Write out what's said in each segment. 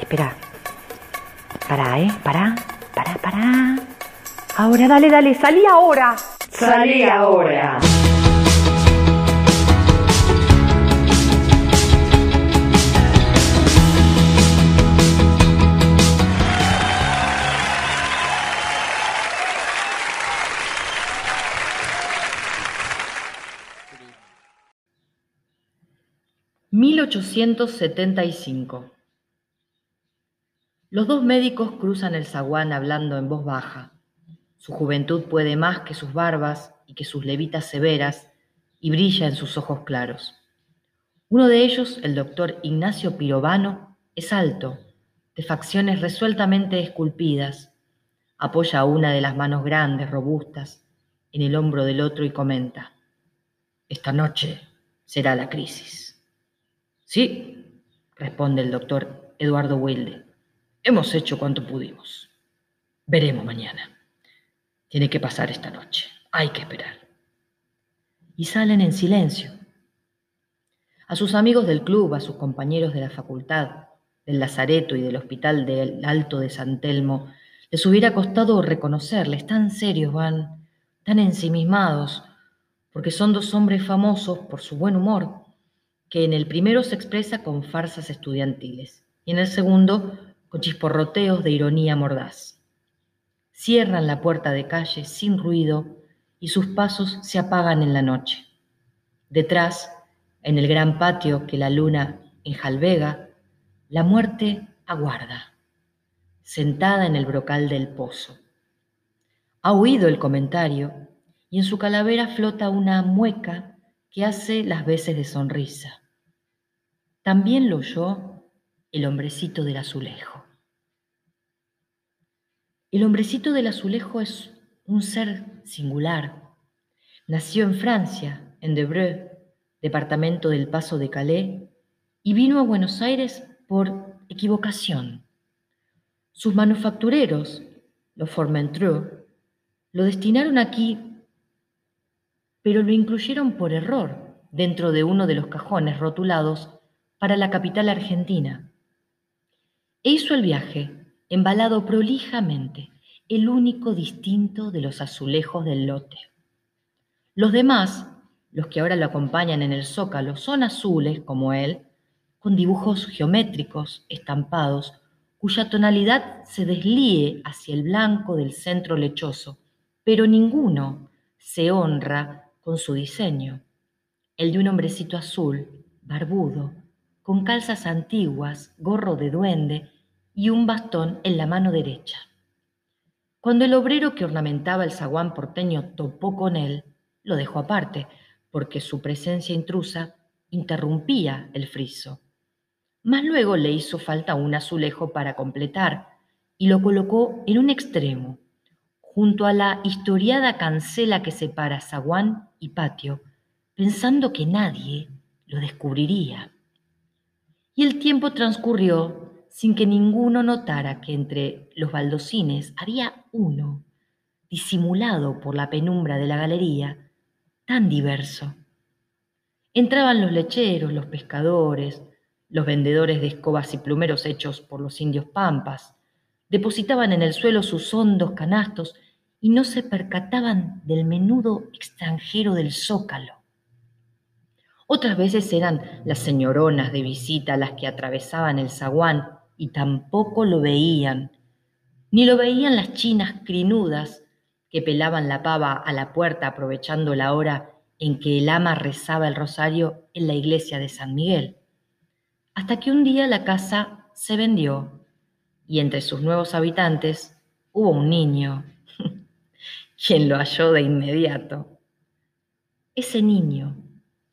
espera. Pará, ¿eh? Pará, pará, pará. Ahora, dale, dale, salí ahora. Salí ahora. «1875. Los dos médicos cruzan el zaguán hablando en voz baja. Su juventud puede más que sus barbas y que sus levitas severas y brilla en sus ojos claros. Uno de ellos, el doctor Ignacio Pirovano, es alto, de facciones resueltamente esculpidas. Apoya una de las manos grandes, robustas, en el hombro del otro y comenta, Esta noche será la crisis. Sí, responde el doctor Eduardo Wilde. Hemos hecho cuanto pudimos. Veremos mañana. Tiene que pasar esta noche. Hay que esperar. Y salen en silencio. A sus amigos del club, a sus compañeros de la facultad, del Lazareto y del Hospital del Alto de San Telmo, les hubiera costado reconocerles, tan serios van, tan ensimismados, porque son dos hombres famosos por su buen humor, que en el primero se expresa con farsas estudiantiles y en el segundo chisporroteos de ironía mordaz. Cierran la puerta de calle sin ruido y sus pasos se apagan en la noche. Detrás, en el gran patio que la luna enjalvega, la muerte aguarda, sentada en el brocal del pozo. Ha oído el comentario y en su calavera flota una mueca que hace las veces de sonrisa. También lo oyó el hombrecito del azulejo. El hombrecito del azulejo es un ser singular. Nació en Francia, en Debreu, departamento del Paso de Calais, y vino a Buenos Aires por equivocación. Sus manufactureros, los Formentreux, lo destinaron aquí, pero lo incluyeron por error dentro de uno de los cajones rotulados para la capital argentina. E hizo el viaje, embalado prolijamente, el único distinto de los azulejos del lote. Los demás, los que ahora lo acompañan en el zócalo, son azules, como él, con dibujos geométricos estampados, cuya tonalidad se deslíe hacia el blanco del centro lechoso, pero ninguno se honra con su diseño. El de un hombrecito azul, barbudo, con calzas antiguas, gorro de duende y un bastón en la mano derecha. Cuando el obrero que ornamentaba el zaguán porteño topó con él, lo dejó aparte, porque su presencia intrusa interrumpía el friso. Mas luego le hizo falta un azulejo para completar y lo colocó en un extremo, junto a la historiada cancela que separa zaguán y patio, pensando que nadie lo descubriría. Y el tiempo transcurrió sin que ninguno notara que entre los baldocines había uno, disimulado por la penumbra de la galería, tan diverso. Entraban los lecheros, los pescadores, los vendedores de escobas y plumeros hechos por los indios pampas, depositaban en el suelo sus hondos canastos y no se percataban del menudo extranjero del zócalo. Otras veces eran las señoronas de visita las que atravesaban el zaguán y tampoco lo veían, ni lo veían las chinas crinudas que pelaban la pava a la puerta aprovechando la hora en que el ama rezaba el rosario en la iglesia de San Miguel. Hasta que un día la casa se vendió y entre sus nuevos habitantes hubo un niño, quien lo halló de inmediato. Ese niño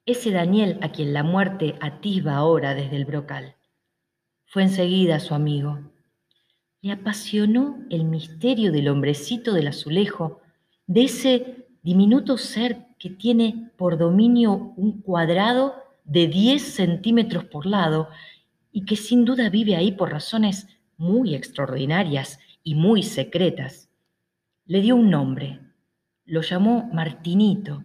ese Daniel a quien la muerte atisba ahora desde el brocal. Fue enseguida su amigo. Le apasionó el misterio del hombrecito del azulejo, de ese diminuto ser que tiene por dominio un cuadrado de 10 centímetros por lado y que sin duda vive ahí por razones muy extraordinarias y muy secretas. Le dio un nombre, lo llamó Martinito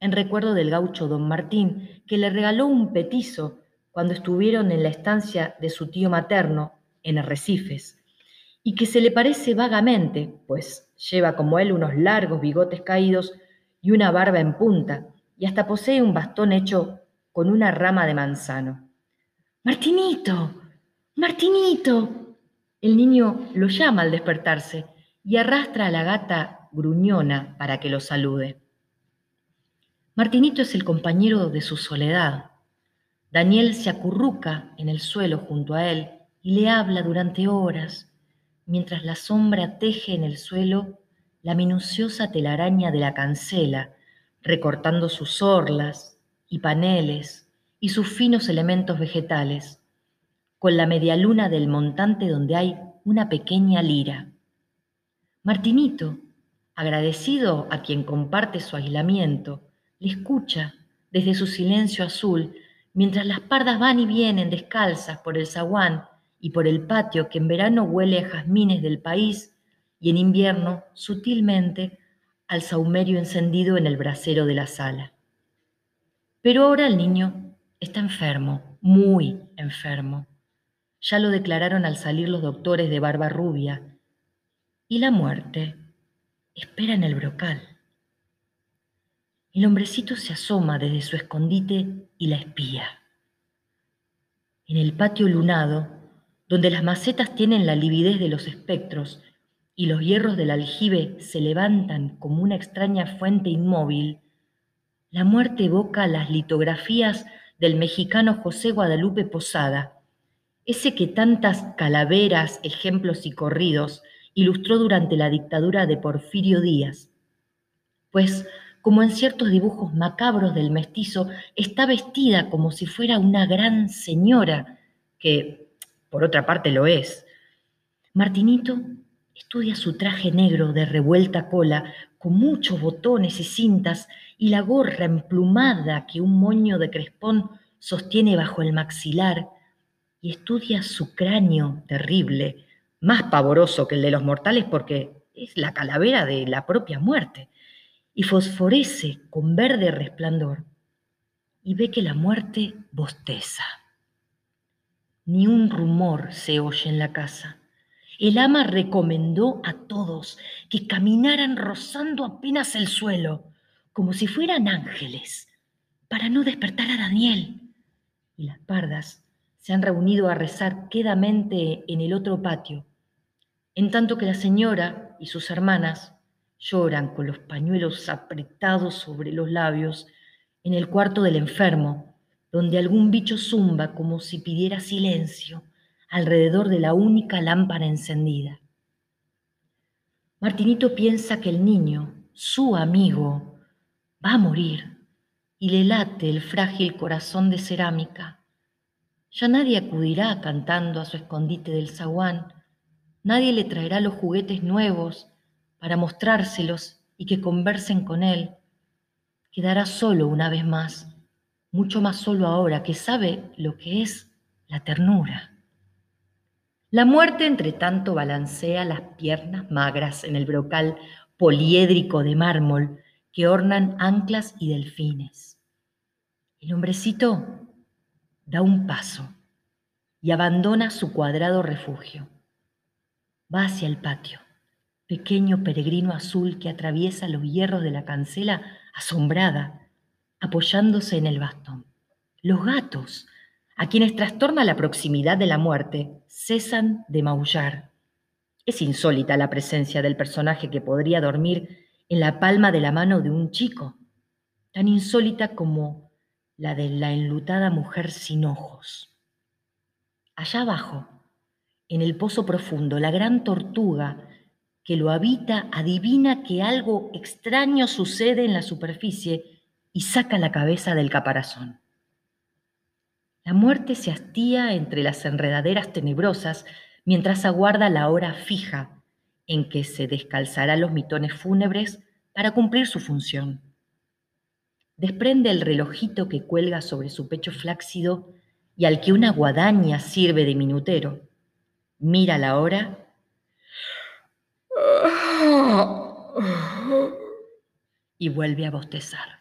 en recuerdo del gaucho don Martín, que le regaló un petizo cuando estuvieron en la estancia de su tío materno, en arrecifes, y que se le parece vagamente, pues lleva como él unos largos bigotes caídos y una barba en punta, y hasta posee un bastón hecho con una rama de manzano. Martinito, Martinito. El niño lo llama al despertarse y arrastra a la gata gruñona para que lo salude. Martinito es el compañero de su soledad. Daniel se acurruca en el suelo junto a él y le habla durante horas, mientras la sombra teje en el suelo la minuciosa telaraña de la cancela, recortando sus orlas y paneles y sus finos elementos vegetales, con la media luna del montante donde hay una pequeña lira. Martinito, agradecido a quien comparte su aislamiento, le escucha desde su silencio azul mientras las pardas van y vienen descalzas por el zaguán y por el patio que en verano huele a jazmines del país y en invierno, sutilmente, al saumerio encendido en el brasero de la sala. Pero ahora el niño está enfermo, muy enfermo. Ya lo declararon al salir los doctores de barba rubia. Y la muerte espera en el brocal. El hombrecito se asoma desde su escondite y la espía. En el patio lunado, donde las macetas tienen la lividez de los espectros y los hierros del aljibe se levantan como una extraña fuente inmóvil, la muerte evoca las litografías del mexicano José Guadalupe Posada, ese que tantas calaveras, ejemplos y corridos ilustró durante la dictadura de Porfirio Díaz. Pues como en ciertos dibujos macabros del mestizo, está vestida como si fuera una gran señora, que por otra parte lo es. Martinito estudia su traje negro de revuelta cola, con muchos botones y cintas, y la gorra emplumada que un moño de crespón sostiene bajo el maxilar, y estudia su cráneo terrible, más pavoroso que el de los mortales porque es la calavera de la propia muerte y fosforece con verde resplandor, y ve que la muerte bosteza. Ni un rumor se oye en la casa. El ama recomendó a todos que caminaran rozando apenas el suelo, como si fueran ángeles, para no despertar a Daniel. Y las pardas se han reunido a rezar quedamente en el otro patio, en tanto que la señora y sus hermanas lloran con los pañuelos apretados sobre los labios en el cuarto del enfermo, donde algún bicho zumba como si pidiera silencio alrededor de la única lámpara encendida. Martinito piensa que el niño, su amigo, va a morir y le late el frágil corazón de cerámica. Ya nadie acudirá cantando a su escondite del zaguán, nadie le traerá los juguetes nuevos para mostrárselos y que conversen con él, quedará solo una vez más, mucho más solo ahora que sabe lo que es la ternura. La muerte, entre tanto, balancea las piernas magras en el brocal poliédrico de mármol que ornan anclas y delfines. El hombrecito da un paso y abandona su cuadrado refugio. Va hacia el patio pequeño peregrino azul que atraviesa los hierros de la cancela asombrada, apoyándose en el bastón. Los gatos, a quienes trastorna la proximidad de la muerte, cesan de maullar. Es insólita la presencia del personaje que podría dormir en la palma de la mano de un chico, tan insólita como la de la enlutada mujer sin ojos. Allá abajo, en el pozo profundo, la gran tortuga que lo habita adivina que algo extraño sucede en la superficie y saca la cabeza del caparazón. La muerte se hastía entre las enredaderas tenebrosas mientras aguarda la hora fija en que se descalzará los mitones fúnebres para cumplir su función. Desprende el relojito que cuelga sobre su pecho flácido y al que una guadaña sirve de minutero. Mira la hora y vuelve a bostezar.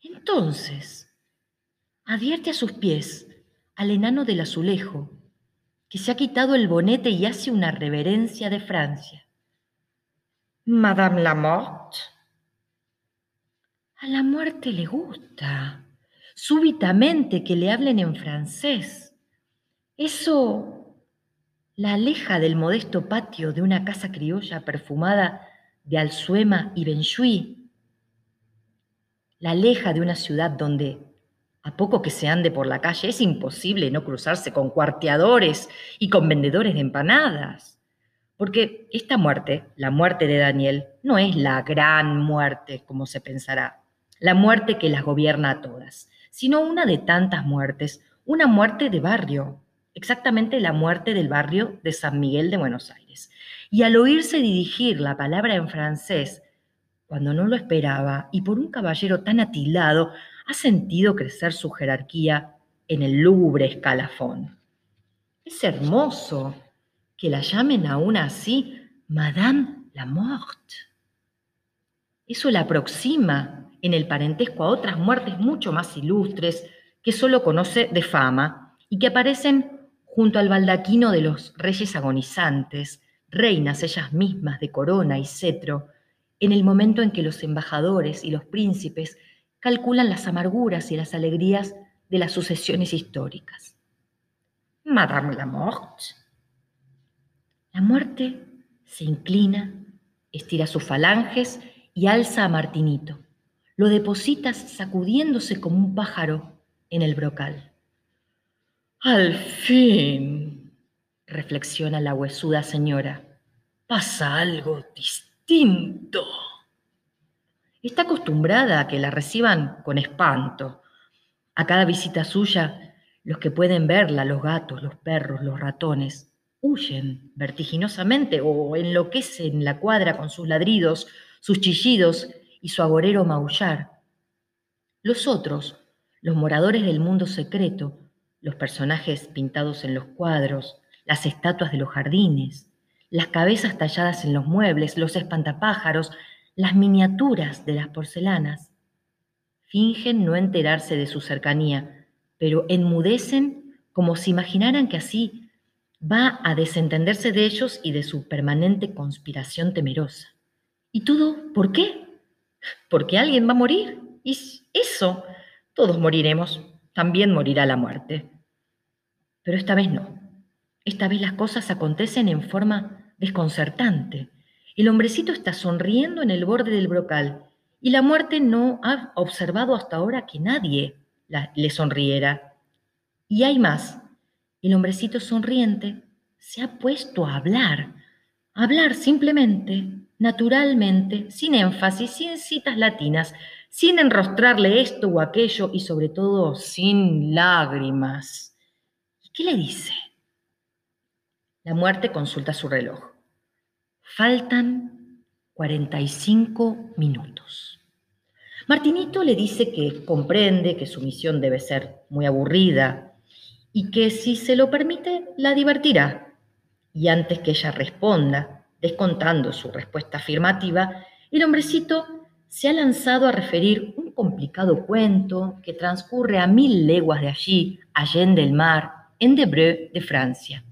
Entonces, advierte a sus pies al enano del azulejo, que se ha quitado el bonete y hace una reverencia de Francia. Madame Lamotte. A la muerte le gusta, súbitamente que le hablen en francés. Eso la aleja del modesto patio de una casa criolla perfumada de Alzuema y Benchuí. La aleja de una ciudad donde, a poco que se ande por la calle, es imposible no cruzarse con cuarteadores y con vendedores de empanadas. Porque esta muerte, la muerte de Daniel, no es la gran muerte, como se pensará la muerte que las gobierna a todas, sino una de tantas muertes, una muerte de barrio, exactamente la muerte del barrio de San Miguel de Buenos Aires. Y al oírse dirigir la palabra en francés, cuando no lo esperaba, y por un caballero tan atilado, ha sentido crecer su jerarquía en el lúgubre escalafón. Es hermoso que la llamen aún así Madame la Morte. Eso la aproxima en el parentesco a otras muertes mucho más ilustres que solo conoce de fama y que aparecen junto al baldaquino de los reyes agonizantes, reinas ellas mismas de corona y cetro, en el momento en que los embajadores y los príncipes calculan las amarguras y las alegrías de las sucesiones históricas. Madame la Morte. La muerte se inclina, estira sus falanges y alza a Martinito lo depositas sacudiéndose como un pájaro en el brocal. Al fin, reflexiona la huesuda señora, pasa algo distinto. Está acostumbrada a que la reciban con espanto. A cada visita suya, los que pueden verla, los gatos, los perros, los ratones, huyen vertiginosamente o enloquecen la cuadra con sus ladridos, sus chillidos y su agorero maullar. Los otros, los moradores del mundo secreto, los personajes pintados en los cuadros, las estatuas de los jardines, las cabezas talladas en los muebles, los espantapájaros, las miniaturas de las porcelanas, fingen no enterarse de su cercanía, pero enmudecen como si imaginaran que así va a desentenderse de ellos y de su permanente conspiración temerosa. ¿Y todo por qué? porque alguien va a morir. Y eso, todos moriremos, también morirá la muerte. Pero esta vez no. Esta vez las cosas acontecen en forma desconcertante. El hombrecito está sonriendo en el borde del brocal y la muerte no ha observado hasta ahora que nadie le sonriera. Y hay más. El hombrecito sonriente se ha puesto a hablar, hablar simplemente naturalmente, sin énfasis, sin citas latinas, sin enrostrarle esto o aquello y sobre todo sin lágrimas. ¿Y qué le dice? La muerte consulta su reloj. Faltan 45 minutos. Martinito le dice que comprende que su misión debe ser muy aburrida y que si se lo permite la divertirá. Y antes que ella responda, Descontando su respuesta afirmativa, el hombrecito se ha lanzado a referir un complicado cuento que transcurre a mil leguas de allí, allende el mar, en Debreu de Francia.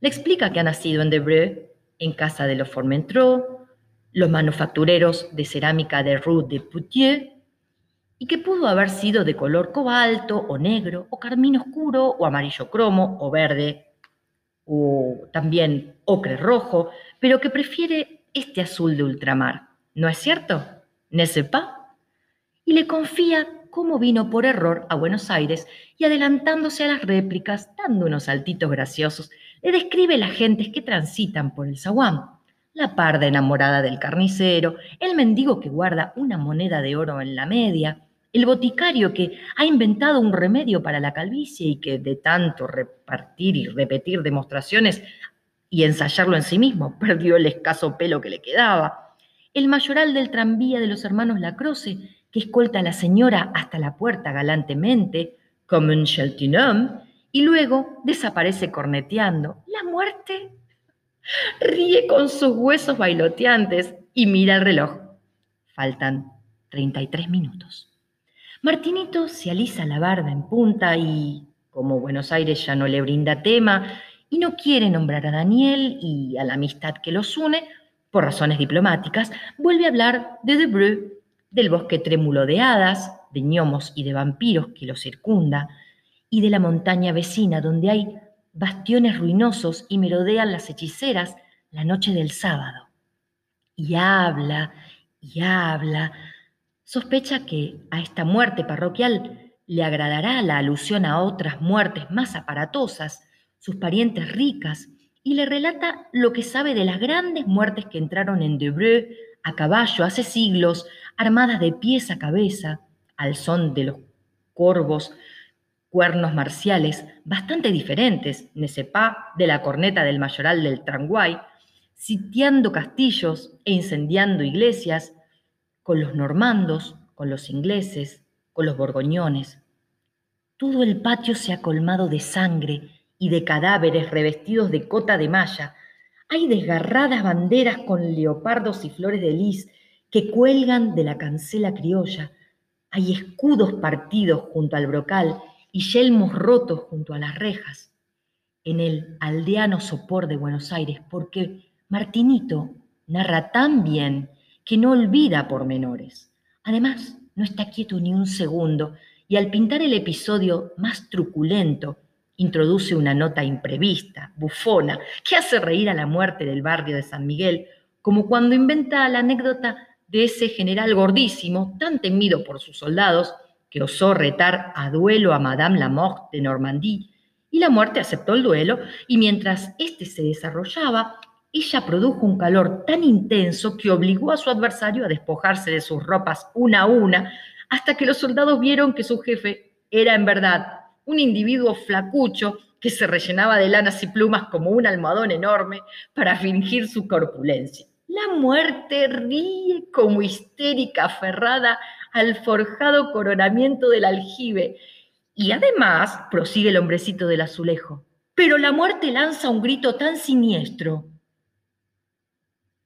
Le explica que ha nacido en Debreu, en casa de los Formentreau, los manufactureros de cerámica de Rue de Poutier, y que pudo haber sido de color cobalto o negro o carmín oscuro o amarillo cromo o verde o también ocre rojo, pero que prefiere este azul de ultramar. ¿No es cierto? ¿Ne sepa? Y le confía cómo vino por error a Buenos Aires y adelantándose a las réplicas, dando unos saltitos graciosos, le describe las gentes que transitan por el zaguán. La parda enamorada del carnicero, el mendigo que guarda una moneda de oro en la media, el boticario que ha inventado un remedio para la calvicie y que de tanto repartir y repetir demostraciones y ensayarlo en sí mismo, perdió el escaso pelo que le quedaba. El mayoral del tranvía de los hermanos Lacroce, que escolta a la señora hasta la puerta galantemente, como un cheltinhomme, y luego desaparece corneteando. La muerte ríe con sus huesos bailoteantes y mira el reloj. Faltan 33 minutos. Martinito se alisa la barba en punta y, como Buenos Aires ya no le brinda tema y no quiere nombrar a Daniel y a la amistad que los une, por razones diplomáticas, vuelve a hablar de Debreu, del bosque trémulo de hadas, de gnomos y de vampiros que lo circunda, y de la montaña vecina donde hay bastiones ruinosos y merodean las hechiceras la noche del sábado. Y habla y habla. Sospecha que a esta muerte parroquial le agradará la alusión a otras muertes más aparatosas, sus parientes ricas, y le relata lo que sabe de las grandes muertes que entraron en Debreu a caballo hace siglos, armadas de pies a cabeza, al son de los corvos cuernos marciales bastante diferentes, Nesepa de la corneta del mayoral del Tranguay, sitiando castillos e incendiando iglesias, con los normandos, con los ingleses, con los borgoñones. Todo el patio se ha colmado de sangre y de cadáveres revestidos de cota de malla. Hay desgarradas banderas con leopardos y flores de lis que cuelgan de la cancela criolla. Hay escudos partidos junto al brocal y yelmos rotos junto a las rejas, en el aldeano sopor de Buenos Aires, porque Martinito narra tan bien que no olvida pormenores. Además, no está quieto ni un segundo y al pintar el episodio más truculento, introduce una nota imprevista, bufona, que hace reír a la muerte del barrio de San Miguel, como cuando inventa la anécdota de ese general gordísimo, tan temido por sus soldados, que osó retar a duelo a Madame Lamothe de Normandie, y la muerte aceptó el duelo, y mientras éste se desarrollaba, ella produjo un calor tan intenso que obligó a su adversario a despojarse de sus ropas una a una, hasta que los soldados vieron que su jefe era en verdad un individuo flacucho que se rellenaba de lanas y plumas como un almohadón enorme para fingir su corpulencia. La muerte ríe como histérica aferrada al forjado coronamiento del aljibe. Y además, prosigue el hombrecito del azulejo, pero la muerte lanza un grito tan siniestro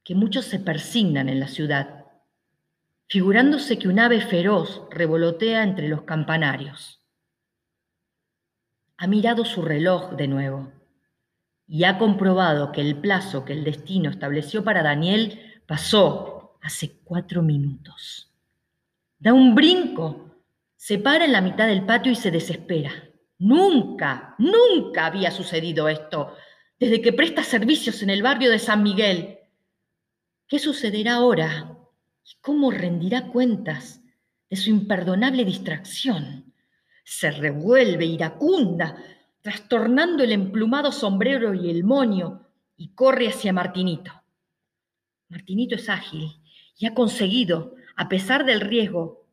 que muchos se persignan en la ciudad, figurándose que un ave feroz revolotea entre los campanarios. Ha mirado su reloj de nuevo y ha comprobado que el plazo que el destino estableció para Daniel pasó hace cuatro minutos. Da un brinco, se para en la mitad del patio y se desespera. Nunca, nunca había sucedido esto desde que presta servicios en el barrio de San Miguel. ¿Qué sucederá ahora? ¿Y cómo rendirá cuentas de su imperdonable distracción? Se revuelve iracunda, trastornando el emplumado sombrero y el moño, y corre hacia Martinito. Martinito es ágil y ha conseguido a pesar del riesgo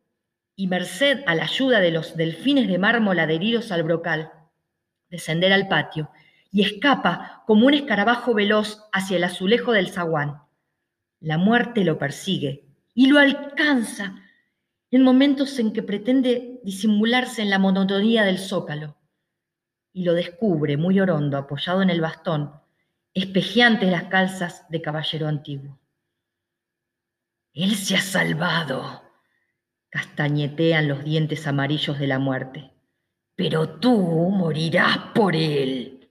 y merced a la ayuda de los delfines de mármol adheridos al brocal, descender al patio y escapa como un escarabajo veloz hacia el azulejo del zaguán. La muerte lo persigue y lo alcanza en momentos en que pretende disimularse en la monotonía del zócalo y lo descubre muy orondo apoyado en el bastón, espejeantes las calzas de caballero antiguo. Él se ha salvado, castañetean los dientes amarillos de la muerte. Pero tú morirás por él.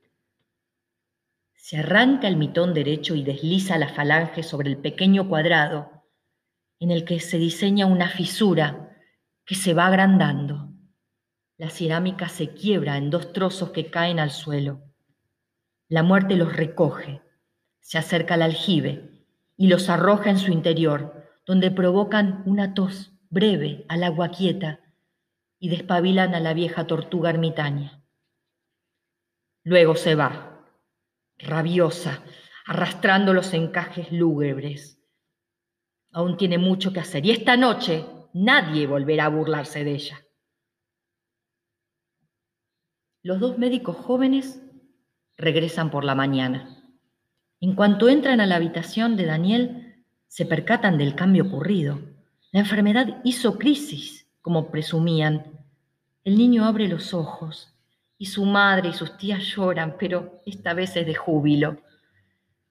Se arranca el mitón derecho y desliza la falange sobre el pequeño cuadrado en el que se diseña una fisura que se va agrandando. La cerámica se quiebra en dos trozos que caen al suelo. La muerte los recoge, se acerca al aljibe y los arroja en su interior donde provocan una tos breve al agua quieta y despabilan a la vieja tortuga ermitaña. Luego se va, rabiosa, arrastrando los encajes lúgubres. Aún tiene mucho que hacer y esta noche nadie volverá a burlarse de ella. Los dos médicos jóvenes regresan por la mañana. En cuanto entran a la habitación de Daniel, se percatan del cambio ocurrido. La enfermedad hizo crisis, como presumían. El niño abre los ojos y su madre y sus tías lloran, pero esta vez es de júbilo.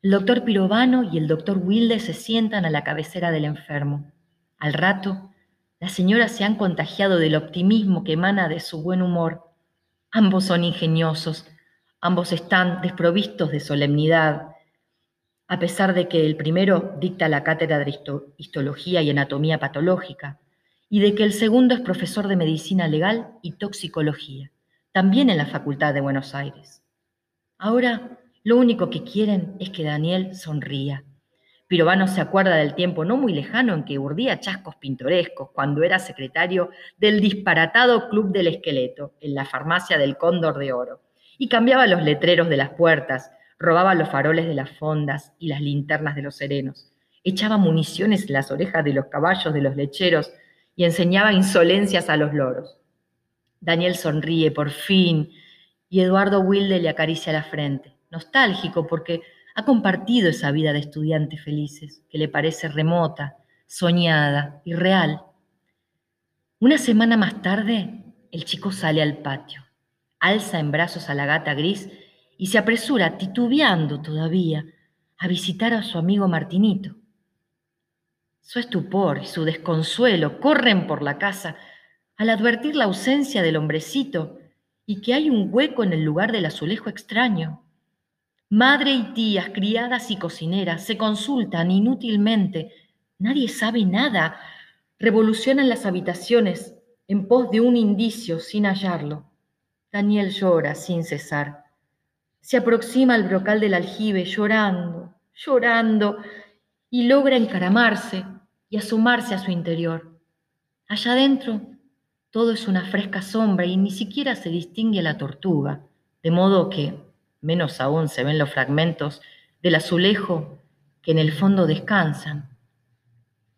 El doctor Pirovano y el doctor Wilde se sientan a la cabecera del enfermo. Al rato, las señoras se han contagiado del optimismo que emana de su buen humor. Ambos son ingeniosos, Ambos están desprovistos de solemnidad, a pesar de que el primero dicta la cátedra de histología y anatomía patológica, y de que el segundo es profesor de medicina legal y toxicología, también en la Facultad de Buenos Aires. Ahora, lo único que quieren es que Daniel sonría. Pirovano se acuerda del tiempo no muy lejano en que urdía chascos pintorescos cuando era secretario del disparatado Club del Esqueleto en la farmacia del Cóndor de Oro y cambiaba los letreros de las puertas, robaba los faroles de las fondas y las linternas de los serenos, echaba municiones en las orejas de los caballos de los lecheros y enseñaba insolencias a los loros. Daniel sonríe por fin y Eduardo Wilde le acaricia la frente, nostálgico porque ha compartido esa vida de estudiantes felices que le parece remota, soñada y real. Una semana más tarde, el chico sale al patio alza en brazos a la gata gris y se apresura, titubeando todavía, a visitar a su amigo Martinito. Su estupor y su desconsuelo corren por la casa al advertir la ausencia del hombrecito y que hay un hueco en el lugar del azulejo extraño. Madre y tías, criadas y cocineras se consultan inútilmente. Nadie sabe nada. Revolucionan las habitaciones en pos de un indicio sin hallarlo. Daniel llora sin cesar. Se aproxima al brocal del aljibe llorando, llorando, y logra encaramarse y asomarse a su interior. Allá adentro todo es una fresca sombra y ni siquiera se distingue la tortuga, de modo que menos aún se ven los fragmentos del azulejo que en el fondo descansan.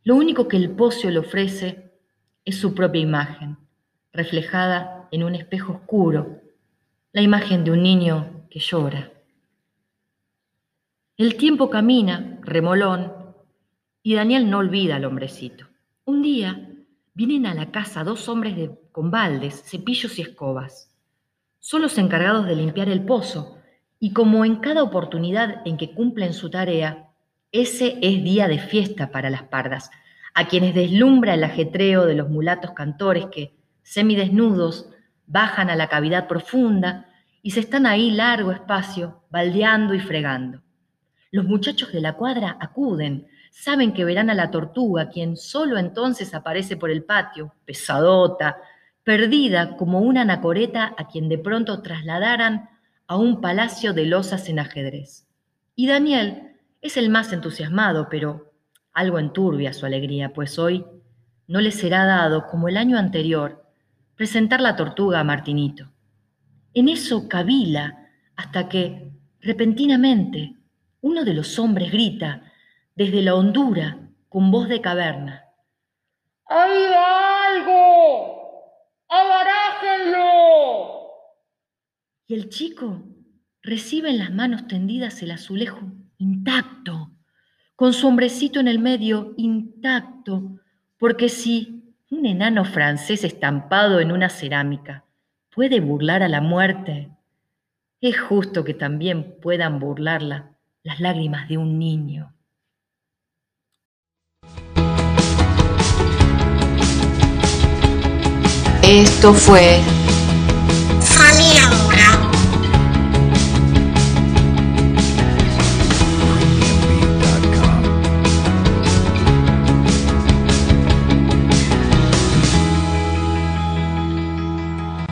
Lo único que el pocio le ofrece es su propia imagen, reflejada en un espejo oscuro la imagen de un niño que llora. El tiempo camina, remolón, y Daniel no olvida al hombrecito. Un día vienen a la casa dos hombres con baldes, cepillos y escobas. Son los encargados de limpiar el pozo, y como en cada oportunidad en que cumplen su tarea, ese es día de fiesta para las pardas, a quienes deslumbra el ajetreo de los mulatos cantores que, semidesnudos, bajan a la cavidad profunda y se están ahí largo espacio, baldeando y fregando. Los muchachos de la cuadra acuden, saben que verán a la tortuga, quien solo entonces aparece por el patio, pesadota, perdida como una anacoreta a quien de pronto trasladaran a un palacio de losas en ajedrez. Y Daniel es el más entusiasmado, pero algo enturbia su alegría, pues hoy no le será dado, como el año anterior, presentar la tortuga a Martinito. En eso cavila hasta que, repentinamente, uno de los hombres grita desde la hondura con voz de caverna. ¡Hay algo! ¡Abarájenlo! Y el chico recibe en las manos tendidas el azulejo intacto, con su hombrecito en el medio intacto, porque si un enano francés estampado en una cerámica puede burlar a la muerte. Es justo que también puedan burlarla las lágrimas de un niño. Esto fue